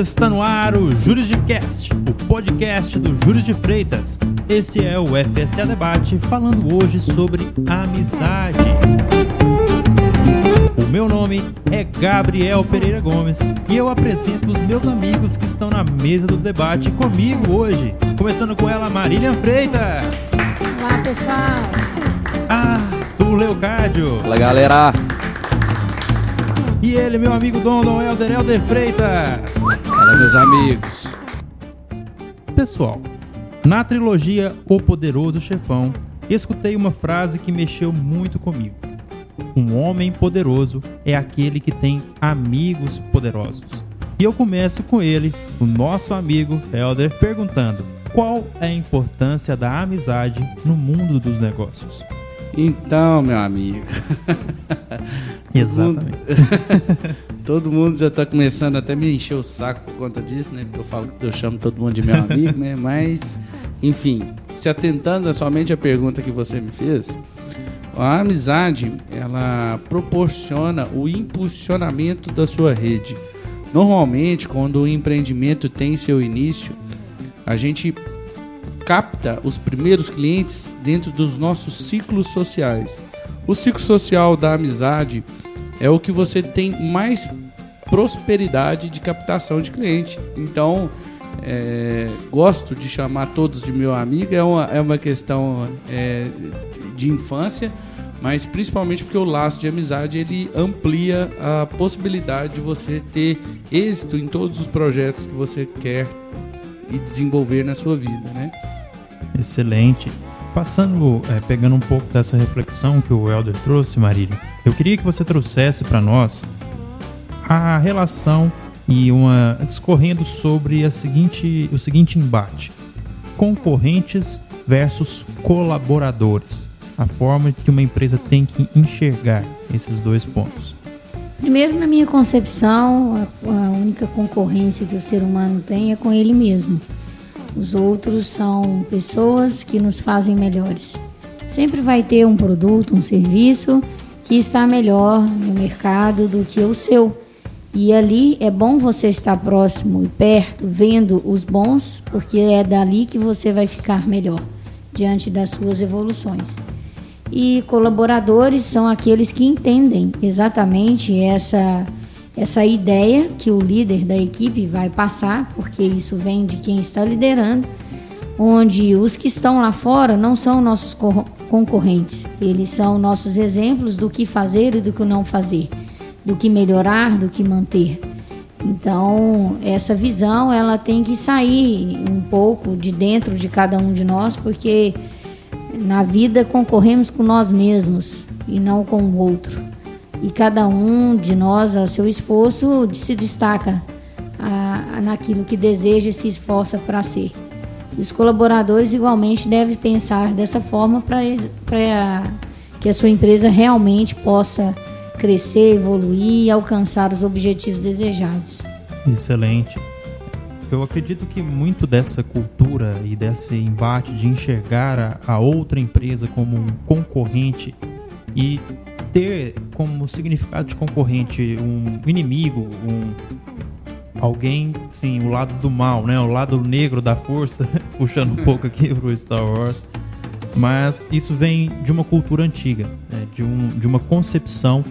Está no ar o Júris de Cast, o podcast do Júris de Freitas. Esse é o FSA Debate, falando hoje sobre amizade. O meu nome é Gabriel Pereira Gomes e eu apresento os meus amigos que estão na mesa do debate comigo hoje. Começando com ela, Marília Freitas. Olá, pessoal. Arthur Leocádio. Fala galera! E ele, meu amigo Dom Dom Helder Helder Freitas. Fala meus amigos! Pessoal, na trilogia O Poderoso Chefão, escutei uma frase que mexeu muito comigo. Um homem poderoso é aquele que tem amigos poderosos. E eu começo com ele, o nosso amigo Helder, perguntando: qual é a importância da amizade no mundo dos negócios? Então, meu amigo. Exatamente. Todo mundo já tá começando até me encher o saco por conta disso, né? Porque eu falo que eu chamo todo mundo de meu amigo, né? Mas, enfim, se atentando somente à pergunta que você me fez, a amizade, ela proporciona o impulsionamento da sua rede. Normalmente, quando o empreendimento tem seu início, a gente capta os primeiros clientes dentro dos nossos ciclos sociais. O ciclo social da amizade é o que você tem mais prosperidade de captação de cliente. Então, é, gosto de chamar todos de meu amigo, é uma, é uma questão é, de infância, mas principalmente porque o laço de amizade ele amplia a possibilidade de você ter êxito em todos os projetos que você quer e desenvolver na sua vida, né? Excelente. Passando, é, pegando um pouco dessa reflexão que o Helder trouxe, Marília, eu queria que você trouxesse para nós a relação e uma discorrendo sobre a seguinte, o seguinte embate: concorrentes versus colaboradores. A forma que uma empresa tem que enxergar esses dois pontos. Primeiro, na minha concepção, a, a única concorrência que o ser humano tem é com ele mesmo. Os outros são pessoas que nos fazem melhores. Sempre vai ter um produto, um serviço que está melhor no mercado do que o seu. E ali é bom você estar próximo e perto, vendo os bons, porque é dali que você vai ficar melhor diante das suas evoluções. E colaboradores são aqueles que entendem exatamente essa essa ideia que o líder da equipe vai passar, porque isso vem de quem está liderando, onde os que estão lá fora não são nossos concorrentes, eles são nossos exemplos do que fazer e do que não fazer, do que melhorar, do que manter. Então, essa visão ela tem que sair um pouco de dentro de cada um de nós, porque na vida concorremos com nós mesmos e não com o outro e cada um de nós, a seu esforço, se destaca a, a, naquilo que deseja e se esforça para ser. Os colaboradores igualmente devem pensar dessa forma para que a sua empresa realmente possa crescer, evoluir e alcançar os objetivos desejados. Excelente. Eu acredito que muito dessa cultura e desse embate de enxergar a, a outra empresa como um concorrente e ter como significado de concorrente um inimigo, um alguém, sim, o lado do mal, né? O lado negro da força, puxando um pouco aqui pro Star Wars. Mas isso vem de uma cultura antiga, né? de, um, de uma concepção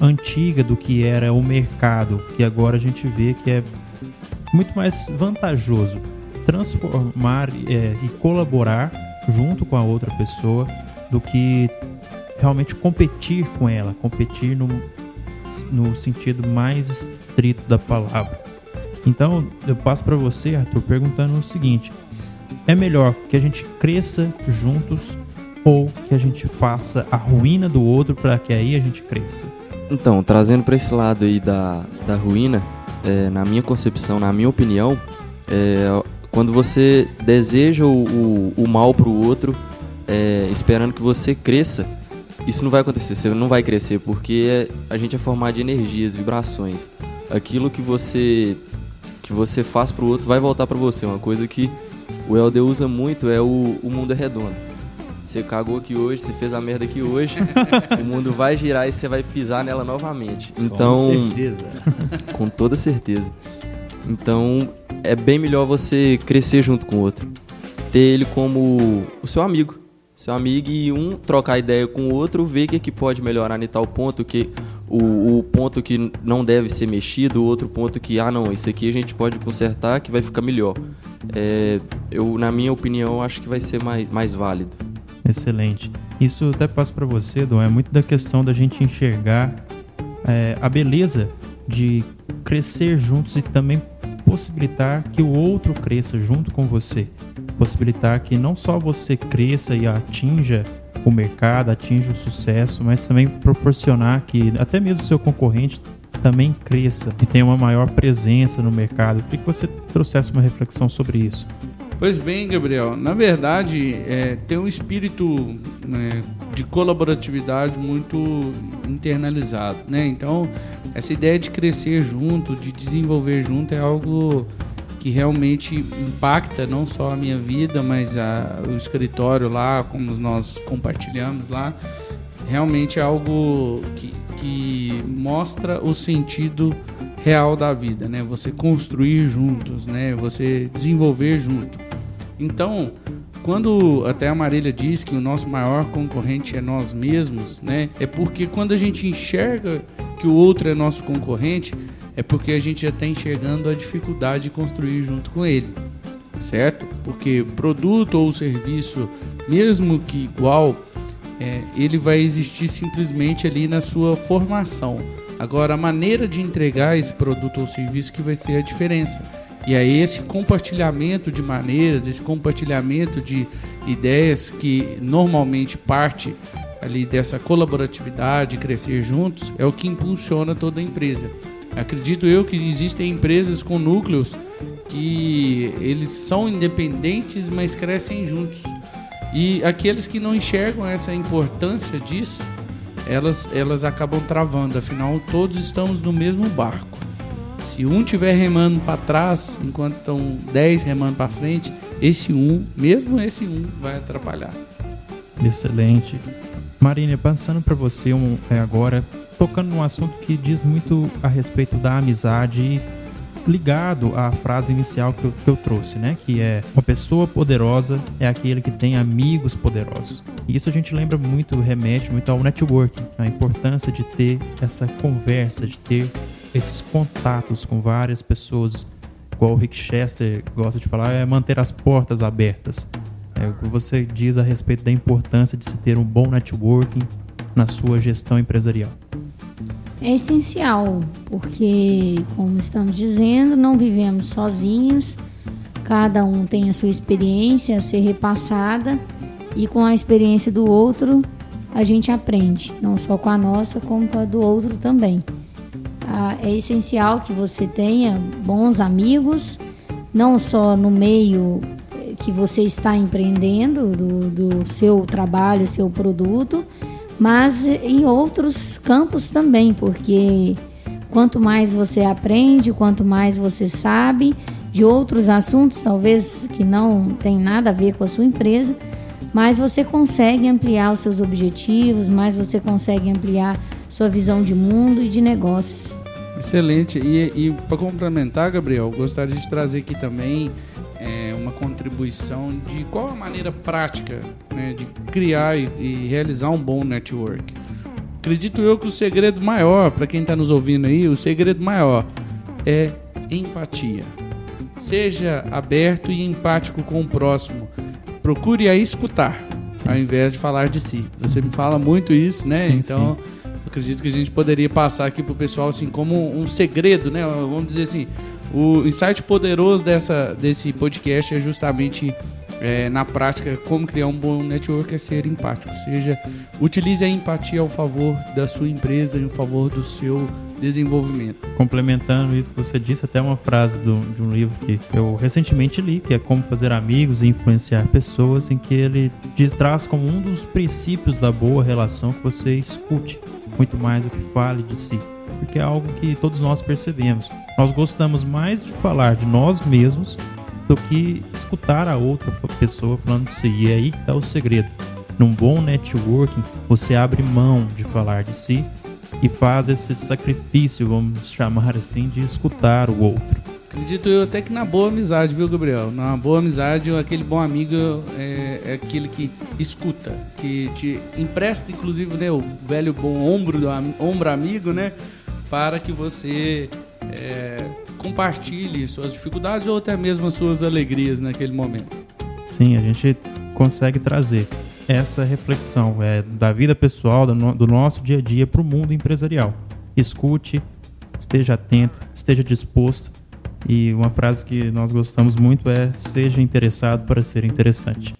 antiga do que era o mercado, que agora a gente vê que é muito mais vantajoso transformar é, e colaborar junto com a outra pessoa do que realmente competir com ela, competir no, no sentido mais estrito da palavra. Então, eu passo para você, Arthur, perguntando o seguinte: é melhor que a gente cresça juntos ou que a gente faça a ruína do outro para que aí a gente cresça? Então, trazendo para esse lado aí da, da ruína, é, na minha concepção, na minha opinião, é, quando você deseja o, o, o mal para o outro, é, esperando que você cresça, isso não vai acontecer, você não vai crescer, porque a gente é formado de energias, vibrações. Aquilo que você que você faz pro outro vai voltar para você. Uma coisa que o Helder usa muito é o, o mundo é redondo. Você cagou aqui hoje, você fez a merda aqui hoje, o mundo vai girar e você vai pisar nela novamente. Então, com certeza. com toda certeza. Então é bem melhor você crescer junto com o outro. Ter ele como o seu amigo. Seu amigo e um trocar ideia com o outro, ver o que, que pode melhorar em tal ponto, que o, o ponto que não deve ser mexido, outro ponto que, ah não, isso aqui a gente pode consertar que vai ficar melhor. É, eu, na minha opinião, acho que vai ser mais, mais válido. Excelente. Isso até passa para você, Dom, é muito da questão da gente enxergar é, a beleza de crescer juntos e também possibilitar que o outro cresça junto com você. Possibilitar que não só você cresça e atinja o mercado, atinja o sucesso, mas também proporcionar que até mesmo o seu concorrente também cresça e tenha uma maior presença no mercado. Eu queria que você trouxesse uma reflexão sobre isso. Pois bem, Gabriel. Na verdade, é, tem um espírito né, de colaboratividade muito internalizado, né? Então, essa ideia de crescer junto, de desenvolver junto, é algo que realmente impacta não só a minha vida, mas a, o escritório lá, como nós compartilhamos lá, realmente é algo que, que mostra o sentido real da vida, né? Você construir juntos, né? Você desenvolver junto. Então, quando até a Marília diz que o nosso maior concorrente é nós mesmos, né? É porque quando a gente enxerga que o outro é nosso concorrente, é porque a gente já está enxergando a dificuldade de construir junto com ele, certo? Porque produto ou serviço, mesmo que igual, é, ele vai existir simplesmente ali na sua formação. Agora, a maneira de entregar esse produto ou serviço que vai ser a diferença. E aí esse compartilhamento de maneiras, esse compartilhamento de ideias que normalmente parte ali dessa colaboratividade, crescer juntos, é o que impulsiona toda a empresa. Acredito eu que existem empresas com núcleos que eles são independentes, mas crescem juntos. E aqueles que não enxergam essa importância disso, elas, elas acabam travando. Afinal, todos estamos no mesmo barco. Se um tiver remando para trás, enquanto estão 10 remando para frente, esse um, mesmo esse um, vai atrapalhar. Excelente. Marina, passando para você um, é, agora, tocando num assunto que diz muito a respeito da amizade ligado à frase inicial que eu, que eu, trouxe, né? Que é uma pessoa poderosa é aquele que tem amigos poderosos. E isso a gente lembra muito, remete muito ao networking, a importância de ter essa conversa, de ter esses contatos com várias pessoas, igual o Rick Chester gosta de falar, é manter as portas abertas. É o que você diz a respeito da importância de se ter um bom networking na sua gestão empresarial. É essencial, porque, como estamos dizendo, não vivemos sozinhos, cada um tem a sua experiência a ser repassada e com a experiência do outro a gente aprende, não só com a nossa, como com a do outro também. Ah, é essencial que você tenha bons amigos, não só no meio que você está empreendendo, do, do seu trabalho, seu produto, mas em outros campos também, porque quanto mais você aprende, quanto mais você sabe de outros assuntos, talvez que não tem nada a ver com a sua empresa, mais você consegue ampliar os seus objetivos, mais você consegue ampliar sua visão de mundo e de negócios. Excelente. E, e para complementar, Gabriel, gostaria de trazer aqui também é, uma contribuição de qual a maneira prática né, de criar e, e, realizar um bom network. Acredito eu que o segredo maior, para quem está nos ouvindo aí, o segredo maior é empatia. Seja aberto e empático com o próximo. Procure a escutar, ao invés de falar de si. Você me fala muito isso, né? Sim, então. Sim acredito que a gente poderia passar aqui pro pessoal assim como um segredo, né? Vamos dizer assim, o insight poderoso dessa, desse podcast é justamente é, na prática como criar um bom network é ser empático. Ou seja, utilize a empatia ao favor da sua empresa e em favor do seu desenvolvimento. Complementando isso que você disse, até uma frase do, de um livro que eu recentemente li, que é Como Fazer Amigos e Influenciar Pessoas, em que ele traz como um dos princípios da boa relação que você escute muito mais do que fale de si, porque é algo que todos nós percebemos. Nós gostamos mais de falar de nós mesmos do que escutar a outra pessoa falando de si. E é aí está o segredo. Num bom networking, você abre mão de falar de si e faz esse sacrifício, vamos chamar assim, de escutar o outro. Acredito eu até que na boa amizade, viu, Gabriel? Na boa amizade, aquele bom amigo é, é aquele que escuta, que te empresta, inclusive, né, o velho bom ombro, do, ombro amigo, né? Para que você é, compartilhe suas dificuldades ou até mesmo as suas alegrias naquele momento. Sim, a gente consegue trazer essa reflexão é, da vida pessoal, do, no, do nosso dia a dia para o mundo empresarial. Escute, esteja atento, esteja disposto e uma frase que nós gostamos muito é: seja interessado para ser interessante.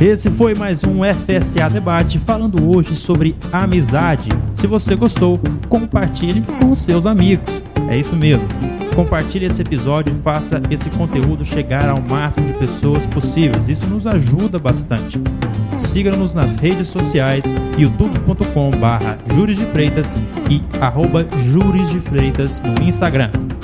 Esse foi mais um FSA Debate falando hoje sobre amizade. Se você gostou, compartilhe com seus amigos. É isso mesmo. Compartilhe esse episódio e faça esse conteúdo chegar ao máximo de pessoas possíveis. Isso nos ajuda bastante. Siga-nos nas redes sociais, youtube.com barra de Freitas e arroba Juris de Freitas no Instagram.